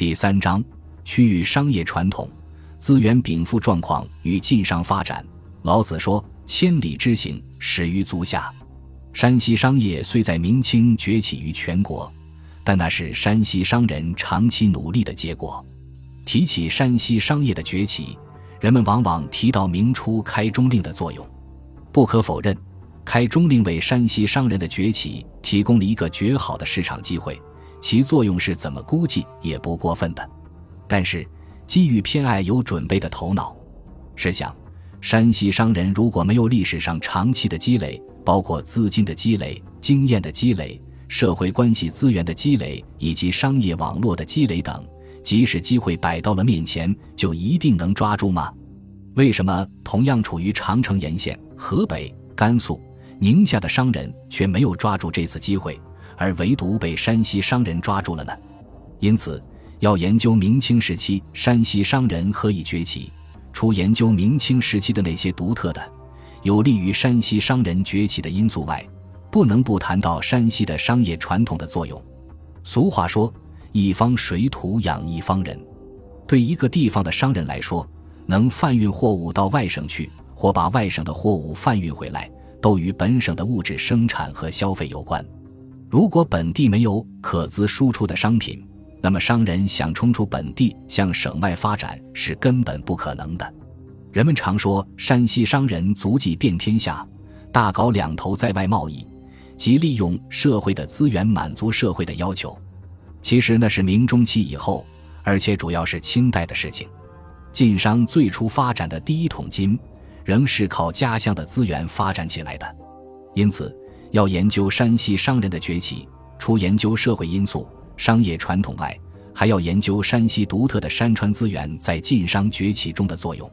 第三章区域商业传统、资源禀赋状况与晋商发展。老子说：“千里之行，始于足下。”山西商业虽在明清崛起于全国，但那是山西商人长期努力的结果。提起山西商业的崛起，人们往往提到明初开中令的作用。不可否认。开中令为山西商人的崛起提供了一个绝好的市场机会，其作用是怎么估计也不过分的。但是，基于偏爱有准备的头脑，试想，山西商人如果没有历史上长期的积累，包括资金的积累、经验的积累、社会关系资源的积累以及商业网络的积累等，即使机会摆到了面前，就一定能抓住吗？为什么同样处于长城沿线，河北、甘肃？宁夏的商人却没有抓住这次机会，而唯独被山西商人抓住了呢。因此，要研究明清时期山西商人何以崛起，除研究明清时期的那些独特的、有利于山西商人崛起的因素外，不能不谈到山西的商业传统的作用。俗话说：“一方水土养一方人。”对一个地方的商人来说，能贩运货物到外省去，或把外省的货物贩运回来。都与本省的物质生产和消费有关。如果本地没有可资输出的商品，那么商人想冲出本地向省外发展是根本不可能的。人们常说山西商人足迹遍天下，大搞两头在外贸易，即利用社会的资源满足社会的要求。其实那是明中期以后，而且主要是清代的事情。晋商最初发展的第一桶金。仍是靠家乡的资源发展起来的，因此要研究山西商人的崛起，除研究社会因素、商业传统外，还要研究山西独特的山川资源在晋商崛起中的作用。